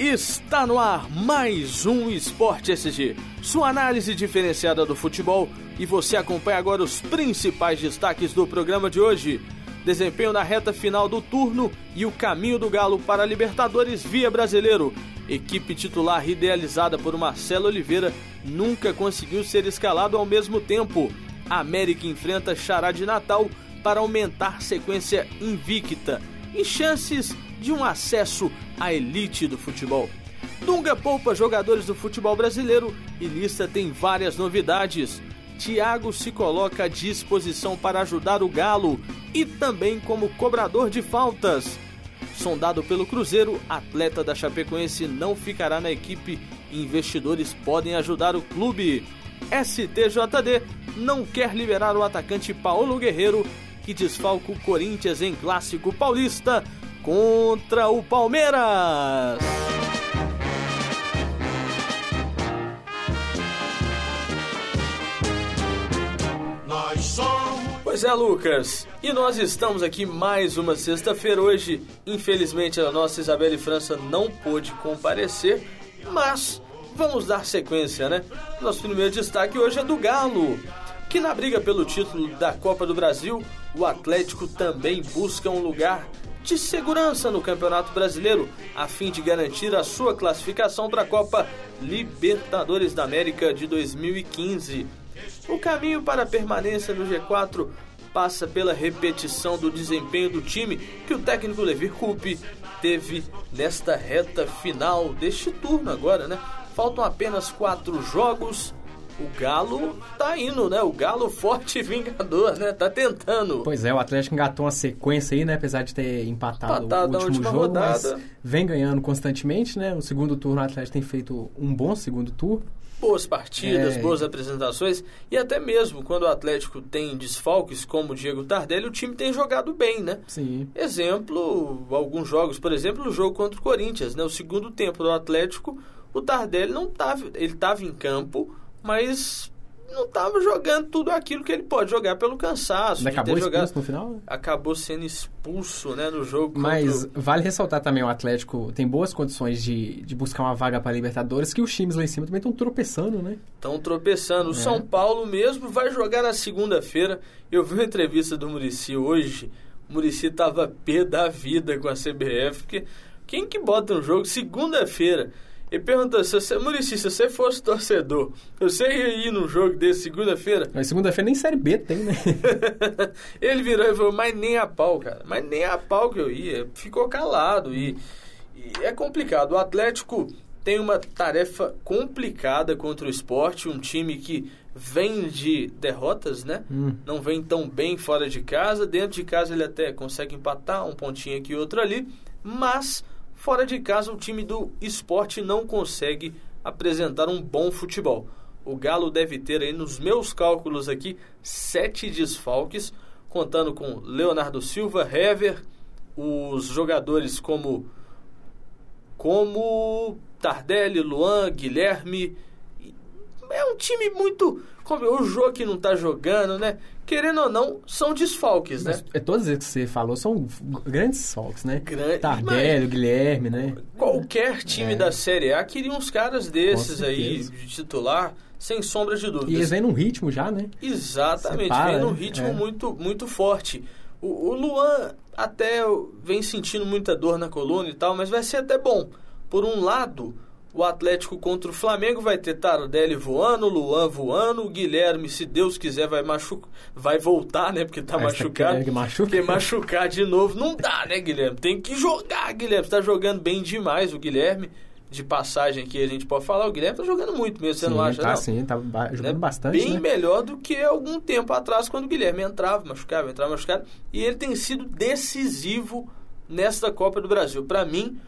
Está no ar mais um Esporte SG, sua análise diferenciada do futebol e você acompanha agora os principais destaques do programa de hoje. Desempenho na reta final do turno e o caminho do Galo para a Libertadores via Brasileiro. Equipe titular idealizada por Marcelo Oliveira nunca conseguiu ser escalado ao mesmo tempo. América enfrenta Xará de Natal para aumentar sequência invicta e chances de um acesso à elite do futebol. Dunga poupa jogadores do futebol brasileiro e lista tem várias novidades. Thiago se coloca à disposição para ajudar o Galo e também como cobrador de faltas. Sondado pelo Cruzeiro, atleta da Chapecoense não ficará na equipe e investidores podem ajudar o clube. STJD não quer liberar o atacante Paulo Guerreiro, que desfalca o Corinthians em clássico paulista contra o Palmeiras. Nós somos. Pois é, Lucas. E nós estamos aqui mais uma sexta-feira. Hoje, infelizmente, a nossa Isabelle França não pôde comparecer, mas vamos dar sequência, né? Nosso primeiro destaque hoje é do Galo, que na briga pelo título da Copa do Brasil, o Atlético também busca um lugar de segurança no Campeonato Brasileiro, a fim de garantir a sua classificação para a Copa Libertadores da América de 2015. O caminho para a permanência no G4 passa pela repetição do desempenho do time que o técnico Levi Coupe teve nesta reta final deste turno agora, né? Faltam apenas quatro jogos. O Galo tá indo, né? O Galo forte e vingador, né? Tá tentando. Pois é, o Atlético engatou uma sequência aí, né? Apesar de ter empatado, Empatado o último jogo, rodada. mas vem ganhando constantemente, né? O segundo turno o Atlético tem feito um bom segundo turno. boas partidas, É. boas apresentações e até mesmo quando o Atlético tem desfalques como o Diego Tardelli, o time tem jogado bem, né? Sim. Exemplo, alguns jogos, por exemplo, o jogo contra o Corinthians, né? O segundo tempo do Atlético, o Tardelli não tava, ele estava em campo, mas não estava jogando tudo aquilo que ele pode jogar pelo cansaço. Acabou expulso jogado. no final? Acabou sendo expulso, né, no jogo Mas contra o- vale ressaltar também o Atlético tem boas condições de, de buscar uma vaga para Libertadores, que os times lá em cima também estão tropeçando, né? Estão tropeçando. O É. São Paulo mesmo vai jogar na segunda-feira. Eu vi uma entrevista do Murici hoje. O Murici tava pé da vida com a CBF, porque quem que bota um jogo segunda-feira? Ele perguntou, se você, Murici, se você fosse torcedor, você ia ir num jogo desse segunda-feira? Mas segunda-feira nem Série B tem, né? Ele virou e falou, mas nem a pau, cara. Mas nem a pau que eu ia. Ficou calado. E, e é complicado. O Atlético tem uma tarefa complicada contra o esporte. Um time que vem de derrotas, né? Hum. Não vem tão bem fora de casa. Dentro de casa ele até consegue empatar um pontinho aqui e outro ali. Mas fora de casa o time do esporte não consegue apresentar um bom futebol. O Galo deve ter aí, nos meus cálculos aqui, sete desfalques, contando com Leonardo Silva, Hever, os jogadores como como Tardelli, Luan, Guilherme. É um time muito. Como o jogo que não tá jogando, né? Querendo ou não, são desfalques, né? Mas, é, todos esses que você falou são grandes saltos, né? Grande- Tardelli, Guilherme, né? Qualquer time É. da Série A queria uns caras desses aí, de titular, sem sombra de E eles vêm num ritmo já, né? Exatamente, Separa, vem num né? ritmo É. muito, muito forte. O, o Luan até vem sentindo muita dor na coluna e tal, mas vai ser até bom. Por um lado, o Atlético contra o Flamengo vai ter Tardelli voando, Luan voando, o Guilherme, se Deus quiser, vai machu vai voltar, né? Porque tá você tá machucado. que machuque? Porque machucar de novo não dá, né, Guilherme? Tem que jogar, Guilherme. Você tá jogando bem demais o Guilherme. De passagem aqui a gente pode falar, o Guilherme tá jogando muito mesmo, você sim, não acha, tá, não? sim, tá ba- jogando né? bastante, Bem né? melhor do que algum tempo atrás, quando o Guilherme entrava, machucava, entrava, machucava. E ele tem sido decisivo nesta Copa do Brasil. Para mim,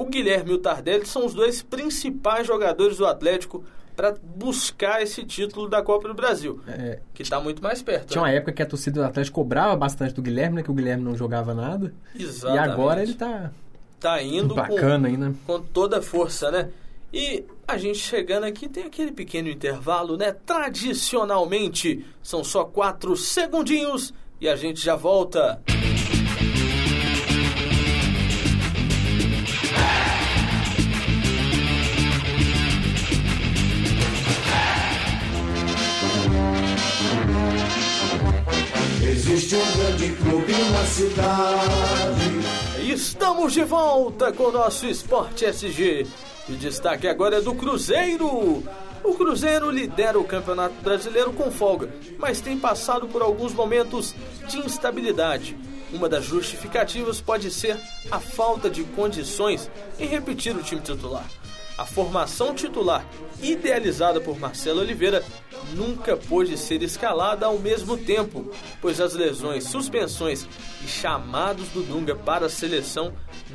o Guilherme e o Tardelli são os dois principais jogadores do Atlético para buscar esse título da Copa do Brasil, É, que está muito mais perto. tinha né? uma época que a torcida do Atlético cobrava bastante do Guilherme, né? Que o Guilherme não jogava nada. Exatamente. E agora ele tá tá indo bacana aí, né? com, com toda a força, né? E a gente chegando aqui tem aquele pequeno intervalo, né? Tradicionalmente são só quatro segundinhos e a gente já volta. Cidade. Estamos de volta com o nosso Esporte SG. E destaque agora é do Cruzeiro. O Cruzeiro lidera o Campeonato Brasileiro com folga, mas tem passado por alguns momentos de instabilidade. Uma das justificativas pode ser a falta de condições em repetir o time titular. A formação titular, idealizada por Marcelo Oliveira, nunca pôde ser escalada ao mesmo tempo, pois as lesões, suspensões e chamados do Dunga para a seleção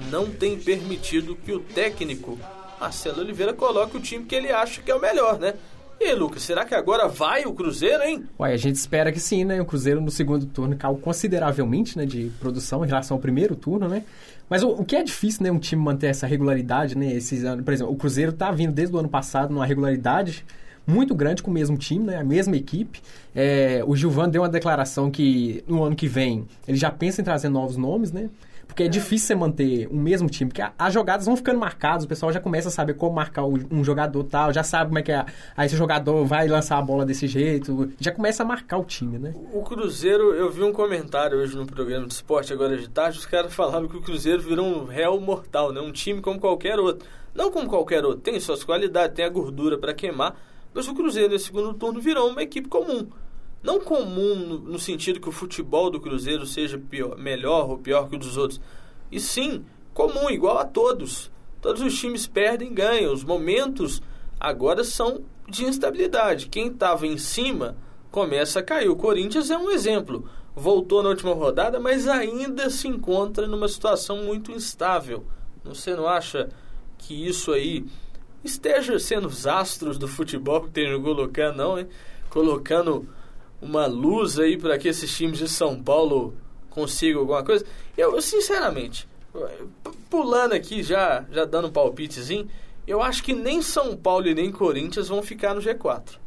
não têm permitido que o técnico Marcelo Oliveira coloque o time que ele acha que é o melhor, né? E Lucas, será que agora vai o Cruzeiro, hein? Ué, a gente espera que sim, né? O Cruzeiro no segundo turno caiu consideravelmente né, de produção em relação ao primeiro turno, né? Mas o, o, que é difícil, né, um time manter essa regularidade, né? Esses anos, por exemplo, o Cruzeiro tá vindo desde o ano passado numa regularidade muito grande com o mesmo time, né? A mesma equipe. É, o Gilvan deu uma declaração que no ano que vem ele já pensa em trazer novos nomes, né? Porque é difícil você manter o mesmo time, porque as jogadas vão ficando marcadas, o pessoal já começa a saber como marcar um jogador tal, já sabe como é que é. Aí esse jogador vai lançar a bola desse jeito, já começa a marcar o time, né? O Cruzeiro, eu vi um comentário hoje no programa de esporte agora de tarde, os caras falaram que o Cruzeiro virou um réu mortal, né? Um time como qualquer outro. Não como qualquer outro, tem suas qualidades, tem a gordura para queimar, mas o Cruzeiro nesse segundo turno virou uma equipe comum. Não comum no, no, sentido que o futebol do Cruzeiro seja pior, melhor ou pior que o dos outros. E sim, comum, igual a todos. Todos os times perdem e ganham. Os momentos agora são de instabilidade. Quem estava em cima começa a cair. O Corinthians é um exemplo. Voltou na última rodada, mas ainda se encontra numa situação muito instável. Você não acha que isso aí esteja sendo os astros do futebol que estejam colocando, não, hein? Colocando uma luz aí para que esses times de São Paulo consigam alguma coisa. Eu, sinceramente, pulando aqui já, já dando um palpitezinho, eu acho que nem São Paulo e nem Corinthians vão ficar no G4.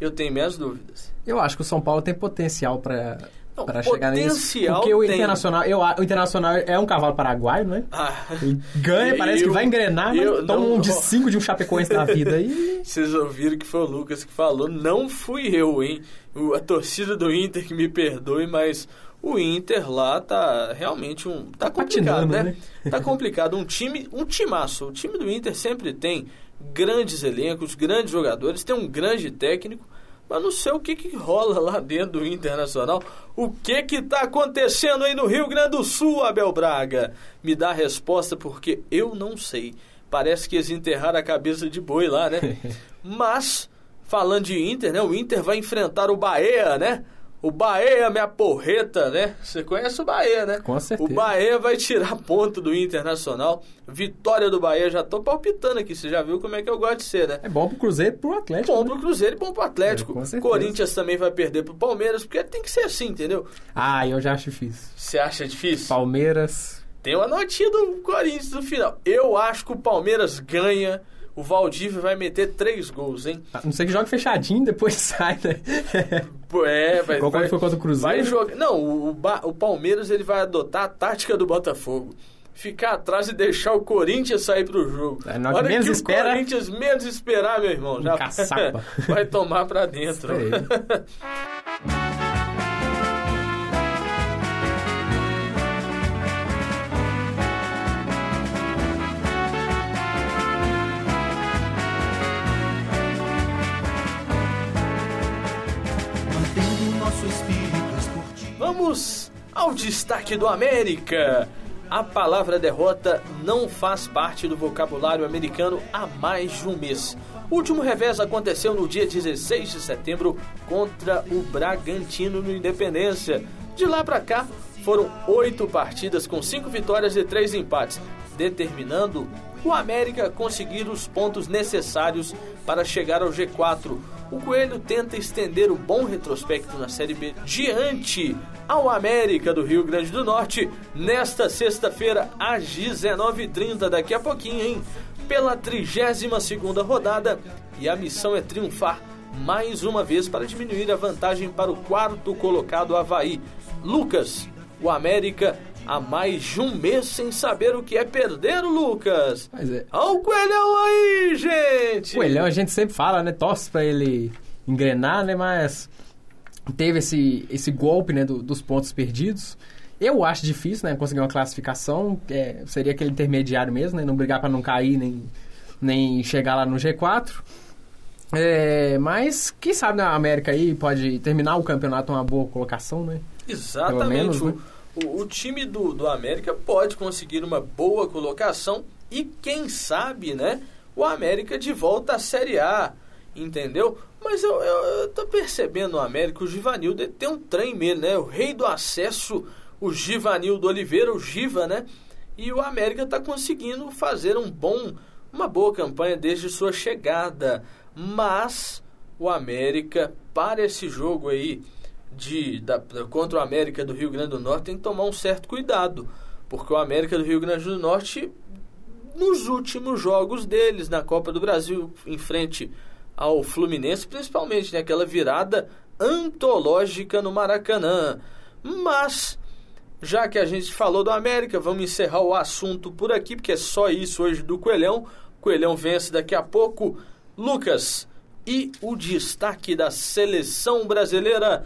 Eu tenho minhas dúvidas. Eu acho que o São Paulo tem potencial para para chegar nisso. Porque o Internacional, eu, o Internacional é um cavalo paraguaio, né? Ah, Ele ganha, parece eu, que vai engrenar, mas eu, toma não, um de cinco de um Chapecoense na vida aí. Vocês ouviram que foi o Lucas que falou, não fui eu, hein? O, a torcida do Inter que me perdoe, mas o Inter lá tá realmente um tá, tá complicado, né? né? Tá complicado, um time, um timaço. O time do Inter sempre tem grandes elencos, grandes jogadores, tem um grande técnico mas não sei o que, que rola lá dentro do Internacional. O que que tá acontecendo aí no Rio Grande do Sul, Abel Braga? Me dá a resposta porque eu não sei. Parece que eles enterraram a cabeça de boi lá, né? Mas, falando de Inter, né? O Inter vai enfrentar o Bahia, né? O Bahia, minha porreta, né? Você conhece o Bahia, né? Com certeza. O Bahia vai tirar ponto do Internacional. Vitória do Bahia, já tô palpitando aqui. Você já viu como é que eu gosto de ser, né? É bom pro Cruzeiro e pro Atlético. Bom né? pro Cruzeiro e bom pro Atlético. É, com certeza. Corinthians também vai perder pro Palmeiras, porque tem que ser assim, entendeu? Ah, eu já acho difícil. Você acha difícil? Palmeiras. Tem uma notinha do Corinthians no final. Eu acho que o Palmeiras ganha o Valdívia vai meter três gols, hein? A não ser que jogue fechadinho depois sai, né? É, vai, Qual vai, foi contra o Cruzeiro? Vai jogar, não, o, o Palmeiras ele vai adotar a tática do Botafogo. Ficar atrás e deixar o Corinthians sair pro jogo. É, na hora que menos que espera... o Corinthians menos esperar, meu irmão, já vai tomar pra dentro. Vamos ao destaque do América. A palavra derrota não faz parte do vocabulário americano há mais de um mês. O último revés aconteceu no dia 16 de setembro contra o Bragantino no Independência. De lá para cá, foram oito partidas com cinco vitórias e três empates, determinando o América conseguir os pontos necessários para chegar ao G4 o Coelho tenta estender o bom retrospecto na Série B diante ao América do Rio Grande do Norte nesta sexta-feira às 19h30, daqui a pouquinho, hein? Pela 32ª rodada e a missão é triunfar mais uma vez para diminuir a vantagem para o quarto colocado Havaí. Lucas, o América há mais de um mês sem saber o que é perder o Lucas. Mas é. Olha o Coelhão aí, gente! Coelhão a gente sempre fala, né? Torce pra ele engrenar, né? Mas teve esse, esse golpe né, do, dos pontos perdidos. Eu acho difícil, né? Conseguir uma classificação. É, seria aquele intermediário mesmo, né? Não brigar para não cair nem, nem chegar lá no G4. É, mas quem sabe na América aí pode terminar o campeonato uma boa colocação, né? Exatamente. menos, né? o, o, o time do, do América pode conseguir uma boa colocação e quem sabe, né? O América de volta à Série A, entendeu? Mas eu, eu, eu tô percebendo o América, o Givanildo tem um trem mesmo, né? O rei do acesso, o Givanildo Oliveira, o Giva, né? E o América tá conseguindo fazer um bom, uma boa campanha desde sua chegada. Mas o América, para esse jogo aí de, da, contra o América do Rio Grande do Norte, tem que tomar um certo cuidado. Porque o América do Rio Grande do Norte, nos últimos jogos deles na Copa do Brasil, em frente ao Fluminense, principalmente naquela né, virada antológica no Maracanã. Mas, já que a gente falou do América, vamos encerrar o assunto por aqui, porque é só isso hoje do Coelhão. Coelhão vence daqui a pouco. Lucas, e o destaque da seleção brasileira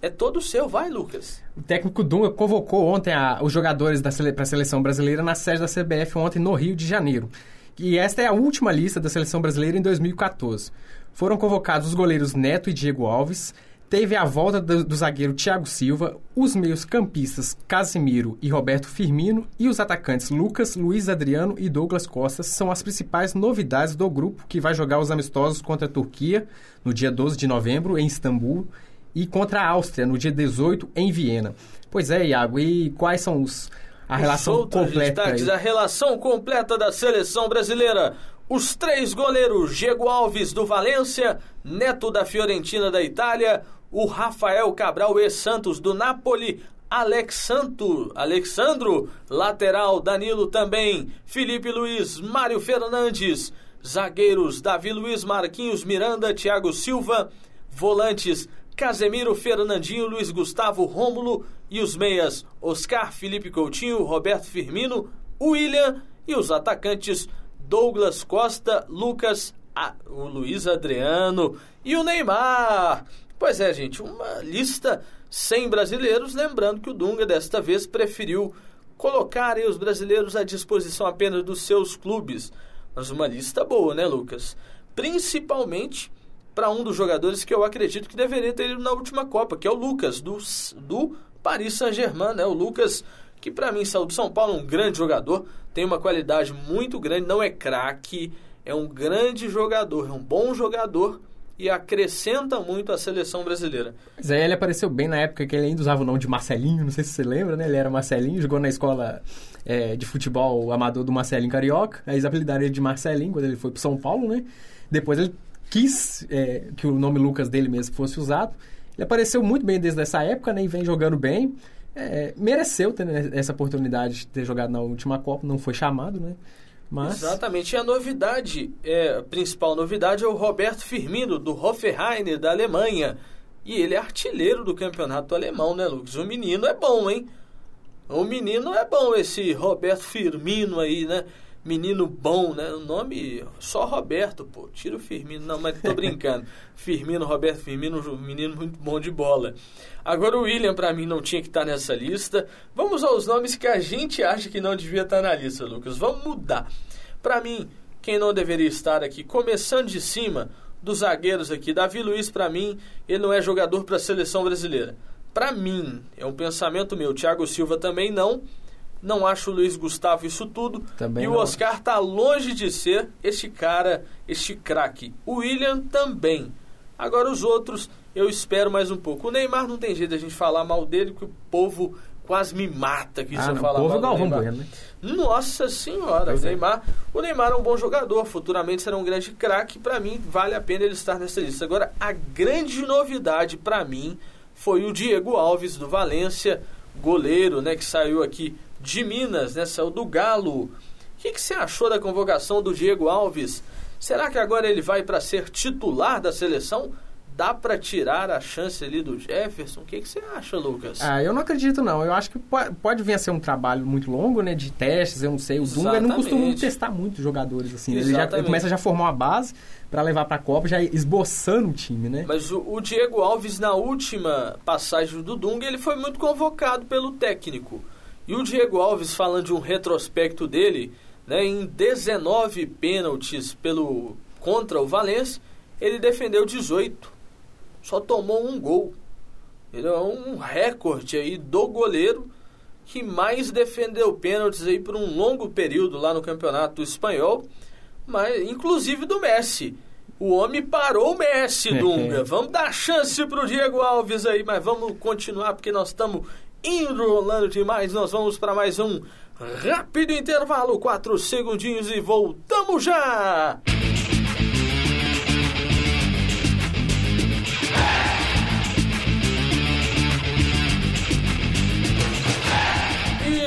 é todo seu, vai, Lucas. O técnico Dunga convocou ontem a, os jogadores para a seleção brasileira na sede da CBF ontem no Rio de Janeiro. E esta é a última lista da seleção brasileira em 2014. Foram convocados os goleiros Neto e Diego Alves, teve a volta do, do zagueiro Thiago Silva, os meios-campistas Casimiro e Roberto Firmino e os atacantes Lucas, Luiz Adriano e Douglas Costa são as principais novidades do grupo que vai jogar os amistosos contra a Turquia no dia 12 de novembro em Istambul e contra a Áustria no dia 18 em Viena. Pois é, Iago, e quais são os a relação completa. Destaques, a relação completa da seleção brasileira. Os três goleiros, Diego Alves do Valência, Neto da Fiorentina da Itália, o Rafael Cabral e Santos do Napoli, Alexandro, Alexandro, lateral Danilo também, Felipe Luiz, Mário Fernandes, zagueiros Davi Luiz, Marquinhos Miranda, Thiago Silva, volantes Casemiro, Fernandinho, Luiz Gustavo, Rômulo e os meias Oscar, Felipe Coutinho, Roberto Firmino, William e os atacantes Douglas Costa, Lucas, a, o Luiz Adriano e o Neymar. Pois é, gente, uma lista sem brasileiros, lembrando que o Dunga desta vez preferiu colocar os brasileiros à disposição apenas dos seus clubes. Mas uma lista boa, né, Lucas? Principalmente para um dos jogadores que eu acredito que deveria ter ido na última Copa, que é o Lucas, do, do Paris Saint-Germain, né? O Lucas, que para mim saiu do São Paulo, um grande jogador, tem uma qualidade muito grande, não é craque, é um grande jogador, é um bom jogador e acrescenta muito a seleção brasileira. Mas aí ele apareceu bem na época que ele ainda usava o nome de Marcelinho, não sei se você lembra, né? Ele era Marcelinho, jogou na escola é, de futebol amador do Marcelinho Carioca, aí eles apelidaram ele de Marcelinho quando ele foi pro São Paulo, né? Depois ele quis é, que o nome Lucas dele mesmo fosse usado. Ele apareceu muito bem desde essa época, né? E vem jogando bem. É, mereceu ter essa oportunidade de ter jogado na última Copa, não foi chamado, né? Mas... Exatamente. E a novidade, é, a principal novidade é o Roberto Firmino, do Hoffenheim, da Alemanha. E ele é artilheiro do campeonato alemão, né, Lucas? O menino é bom, hein? O menino é bom, esse Roberto Firmino aí, né? Menino bom, né? O nome só Roberto, pô. Tira o Firmino. Não, mas tô brincando. Firmino, Roberto Firmino, um menino muito bom de bola. Agora o William para mim não tinha que estar tá nessa lista. Vamos aos nomes que a gente acha que não devia estar tá na lista, Lucas. Vamos mudar. Para mim, quem não deveria estar aqui, começando de cima dos zagueiros aqui, Davi Luiz para mim, ele não é jogador para a seleção brasileira. Para mim, é um pensamento meu. Thiago Silva também não. Não acho o Luiz Gustavo isso tudo. Também e não. o Oscar tá longe de ser este cara, este craque. O William também. Agora os outros, eu espero mais um pouco. O Neymar não tem jeito de a gente falar mal dele, que o povo quase me mata aqui ah, se eu não, falar povo mal do Galvão Neymar. Bueno, né? Nossa senhora, Pois o é. Neymar, o Neymar é um bom jogador, futuramente será um grande craque, para mim vale a pena ele estar nessa lista. Agora, a grande novidade para mim foi o Diego Alves do Valência, goleiro, né, que saiu aqui de Minas, né, saiu do Galo. O que, que você achou da convocação do Diego Alves? Será que agora ele vai para ser titular da seleção? dá para tirar a chance ali do Jefferson? O que, que você acha, Lucas? Ah, eu não acredito não. Eu acho que pode, pode vir a ser um trabalho muito longo, né, de testes, eu não sei. O Dunga não costuma testar muito jogadores assim. Ele já começa a já formar uma base para levar para a Copa, já esboçando o time, né? Mas o, o, Diego Alves na última passagem do Dunga, ele foi muito convocado pelo técnico. E o Diego Alves falando de um retrospecto dele, né, em 19 pênaltis pelo contra o Valência, ele defendeu 18 só tomou um gol. Ele é um recorde aí do goleiro que mais defendeu pênaltis aí por um longo período lá no Campeonato Espanhol, mas inclusive do Messi. O homem parou o Messi, Dunga. vamos dar chance pro Diego Alves aí, mas vamos continuar porque nós estamos indo rolando demais. Nós vamos para mais um rápido intervalo, quatro segundinhos e voltamos já.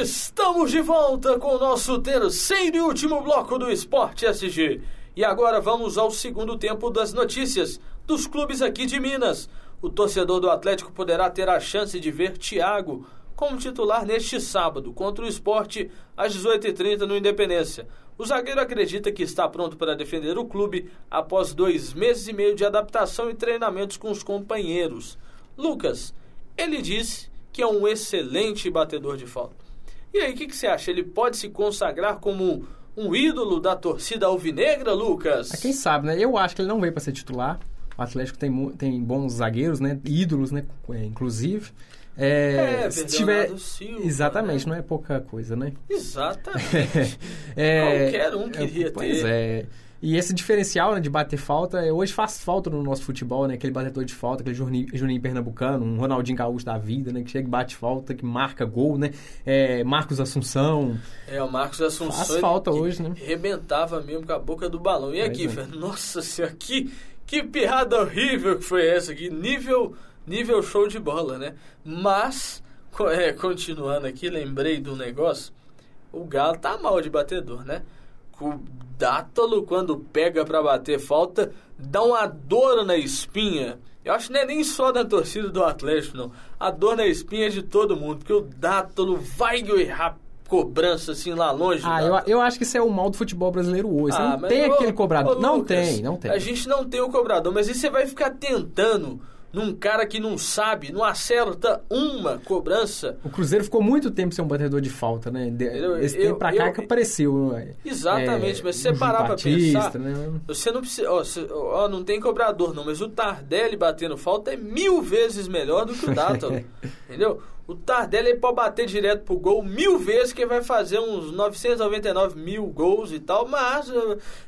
Estamos de volta com o nosso terceiro e último bloco do Esporte SG. E agora vamos ao segundo tempo das notícias dos clubes aqui de Minas. O torcedor do Atlético poderá ter a chance de ver Thiago como titular neste sábado contra o esporte às 18h30 no Independência. O zagueiro acredita que está pronto para defender o clube após dois meses e meio de adaptação e treinamentos com os companheiros. Lucas, ele disse que é um excelente batedor de falta. E aí, o que, que, você acha? Ele pode se consagrar como um ídolo da torcida alvinegra, Lucas? É, quem sabe, né? Eu acho que ele não veio para ser titular. O Atlético tem, tem bons zagueiros, né? Ídolos, né? É, inclusive. É, é se tiver Silva, exatamente, né? não é pouca coisa, né? Exatamente. é, Qualquer um queria é, pois ter. Pois é. E esse diferencial né, de bater falta, é, hoje faz falta no nosso futebol, né? Aquele batedor de falta, aquele Juninho, Juninho Pernambucano, um Ronaldinho Gaúcho da vida, né? Que chega e bate falta, que marca gol, né? É, Marcos Assunção. É, o Marcos Assunção. Faz falta hoje, né? Rebentava mesmo com a boca do balão. E aqui, é. nossa senhora, que, que piada horrível que foi essa aqui. Nível, nível show de bola, né? Mas, é, continuando aqui, lembrei do negócio. O Galo tá mal de batedor, né? O Dátalo, quando pega para bater falta, dá uma dor na espinha. Eu acho que não é nem só da torcida do Atlético, não. A dor na espinha é de todo mundo, porque o Dátalo vai errar cobrança assim lá longe. Ah, eu, eu acho que isso é o mal do futebol brasileiro hoje. Ah, não tem aquele cobrador. Ô, não Lucas, tem, não tem. A gente não tem o cobrador, mas aí você vai ficar tentando num cara que não sabe, não acerta uma cobrança. O Cruzeiro ficou muito tempo sem um batedor de falta, né? Esse eu, tempo pra cá eu, que apareceu. Exatamente, é, mas se você parar pra pensar, né? você não precisa. Ó, você, ó, não tem cobrador, não, mas o Tardelli batendo falta é mil vezes melhor do que o Dátalo. entendeu? O Tardelli pode bater direto pro gol mil vezes, que vai fazer uns 999 mil gols e tal, mas.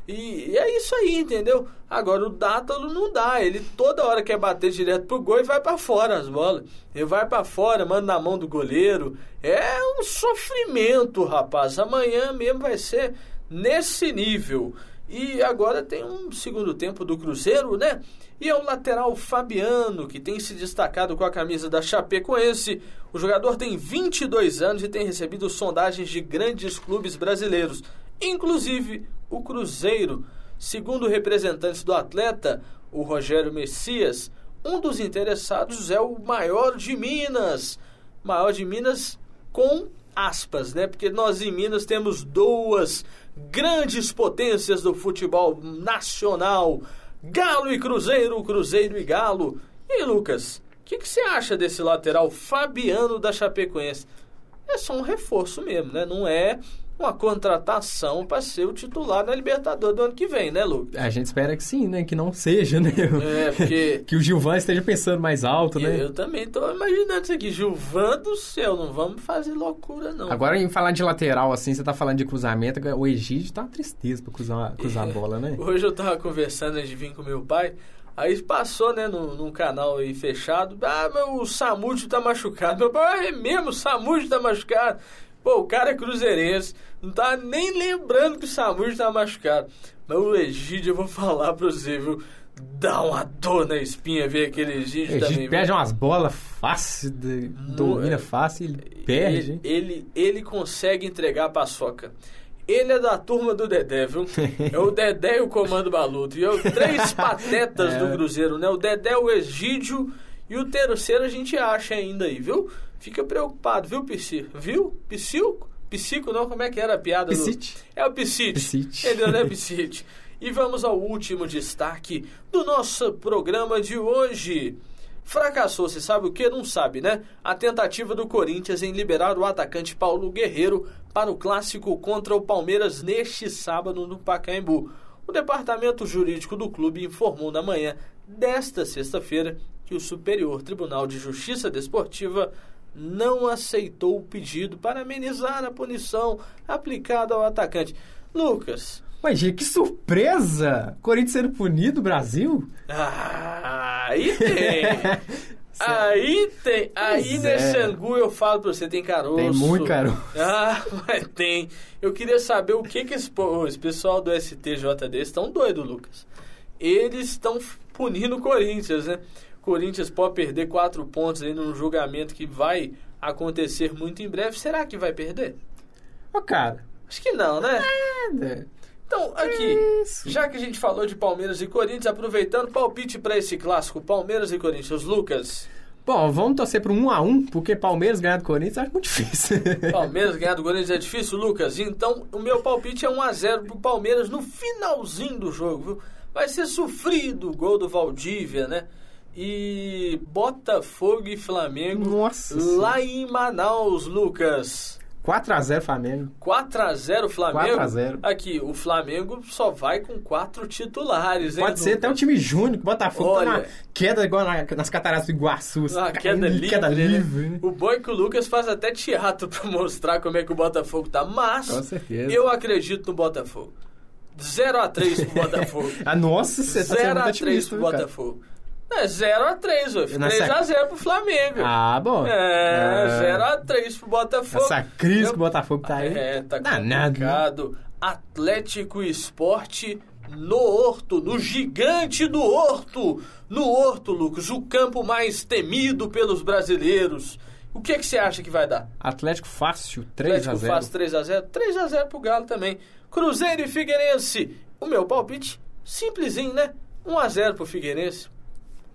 E, e é isso aí, entendeu? Agora o Dátalo não dá. Ele toda hora quer bater direto pro gol e vai para fora as bolas. Ele vai para fora, manda na mão do goleiro. É um sofrimento, rapaz. Amanhã mesmo vai ser nesse nível. E agora tem um segundo tempo do Cruzeiro, né? E é o lateral Fabiano, que tem se destacado com a camisa da Chapecoense. O jogador tem 22 anos e tem recebido sondagens de grandes clubes brasileiros, inclusive o Cruzeiro. Segundo representantes do atleta, o Rogério Messias, um dos interessados é o maior de Minas. Maior de Minas com aspas, né? Porque nós em Minas temos duas grandes potências do futebol nacional Galo e Cruzeiro, Cruzeiro e Galo. E aí, Lucas, o que, que você acha desse lateral Fabiano da Chapecoense? É só um reforço mesmo, né? Não é uma contratação para ser o titular na Libertadores do ano que vem, né, Lucas? A gente espera que sim, né? Que não seja, né? É, porque... que o Gilvan esteja pensando mais alto, né? Eu também estou imaginando isso aqui. Gilvan do céu, não vamos fazer loucura, não. Agora, em falar de lateral, assim, você tá falando de cruzamento, o Egídio tá uma tristeza para cruzar, cruzar é. a bola, né? Hoje eu tava conversando antes de vir com meu pai... Aí passou, né, no, num canal aí fechado. Ah, mas o Samúdio tá machucado. Meu pai, é mesmo, o Samúdio tá machucado. Pô, o cara é cruzeirense, não tá nem lembrando que o Samuel tá machucado. Mas o Egídio, eu vou falar pra você, viu? Dá uma dor na espinha ver aquele Egídio, Egídio também. perde umas bolas fácil, domina fácil, ele perde. Ele, ele, ele consegue entregar a paçoca. Ele é da turma do Dedé, viu? É o Dedé e o Comando Baluto. E é os três patetas do Cruzeiro, né? O Dedé, o Egídio e o terceiro a gente acha ainda aí, viu? Fica preocupado, viu, Psi? Viu? Psico? Psico não, como é que era a piada? Piscite. Do... É o Piscite. Piscite. Ele não é Piscite. E vamos ao último destaque do nosso programa de hoje. Fracassou, você sabe o que? Não sabe, né? A tentativa do Corinthians em liberar o atacante Paulo Guerreiro para o clássico contra o Palmeiras neste sábado no Pacaembu. O departamento jurídico do clube informou na manhã desta sexta-feira que o Superior Tribunal de Justiça Desportiva não aceitou o pedido para amenizar a punição aplicada ao atacante. Lucas, Mas, que surpresa! Corinthians sendo punido, Brasil? Ah, aí tem. aí tem. Aí Pois nesse é. angu eu falo pra você, tem caroço. Tem muito caroço. Ah, mas tem. Eu queria saber o que que esse, esse pessoal do STJD estão doido, Lucas. Eles estão punindo o Corinthians, né? Corinthians pode perder quatro pontos aí num julgamento que vai acontecer muito em breve. Será que vai perder? Ô, cara. Acho que não, né? nada. Então, aqui, Isso. já que a gente falou de Palmeiras e Corinthians, aproveitando, palpite para esse clássico, Palmeiras e Corinthians. Lucas, Bom, vamos torcer pro 1 a 1 porque Palmeiras ganhar do Corinthians acho muito difícil. Palmeiras ganhar do Corinthians é difícil, Lucas? Então, o meu palpite é 1x0 pro Palmeiras no finalzinho do jogo, viu? Vai ser sofrido o gol do Valdívia, né? E Botafogo e Flamengo Nossa lá em Manaus, Lucas. 4x0 Flamengo. 4x0 Flamengo. 4 a 0. Aqui, o Flamengo só vai com quatro titulares, hein? Pode ser até um Lucas? time júnior, que o Botafogo Olha. tá na queda igual na- nas cataratas do Iguaçu. caindo queda livre, queda livre, né? O bom é que o Lucas faz até teatro pra mostrar como é que o Botafogo tá. Mas Com certeza. eu acredito no Botafogo. 0x3 pro Botafogo. Ah, nossa, você tá sendo muito 0x3 otimista, pro cara? Botafogo. É 0x3, ué. Na sequ- 3x0 pro Flamengo. Ah, bom. É, Ah, 0x3 pro Botafogo. Essa crise Eu- que o Botafogo tá aí. É, tá Danado, né? complicado. Atlético Esporte no Horto, no gigante do Horto. No Horto, Lucas, o campo mais temido pelos brasileiros. O que, que você acha que vai dar? Atlético fácil, Atlético 3x0. faz 3x0. 3x0 pro Galo também. Cruzeiro e Figueirense. O meu palpite, simplesinho, né? 1x0 pro Figueirense.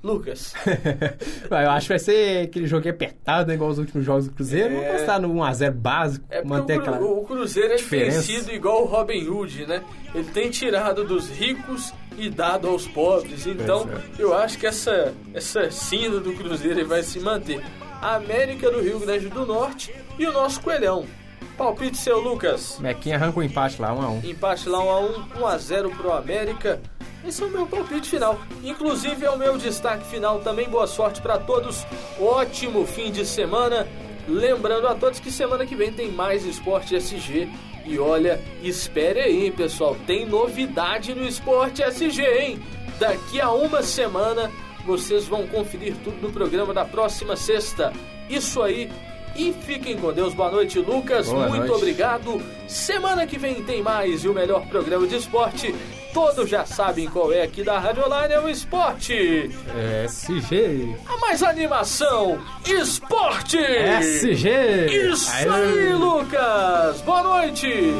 Lucas. eu acho que vai ser aquele jogo apertado, né, igual os últimos jogos do Cruzeiro. É. Vamos postar no 1x0 básico, É manter o, aquela... o Cruzeiro diferença. sido igual o Robin Hood, né? Ele tem tirado dos ricos e dado aos pobres. Então, Pois eu acho que essa, essa sina do Cruzeiro vai se manter. A América do Rio Grande do Norte e o nosso Coelhão. Palpite seu, Lucas. Mequinha arranca o empate lá, 1x1. Empate lá 1x1, 1x0 pro América. Esse é o meu palpite final. Inclusive é o meu destaque final também. Boa sorte para todos. Ótimo fim de semana. Lembrando a todos que semana que vem tem mais Esporte SG. E olha, espere aí, pessoal. Tem novidade no Esporte SG, hein? Daqui a uma semana vocês vão conferir tudo no programa da próxima sexta. Isso aí. E fiquem com Deus. Boa noite, Lucas. Boa Muito noite. obrigado. Semana que vem tem mais e o melhor programa de esporte. Todos já sabem qual é aqui da Rádio Online, é o esporte. SG. A mais animação, esporte. SG. Isso aí, Lucas. Boa noite.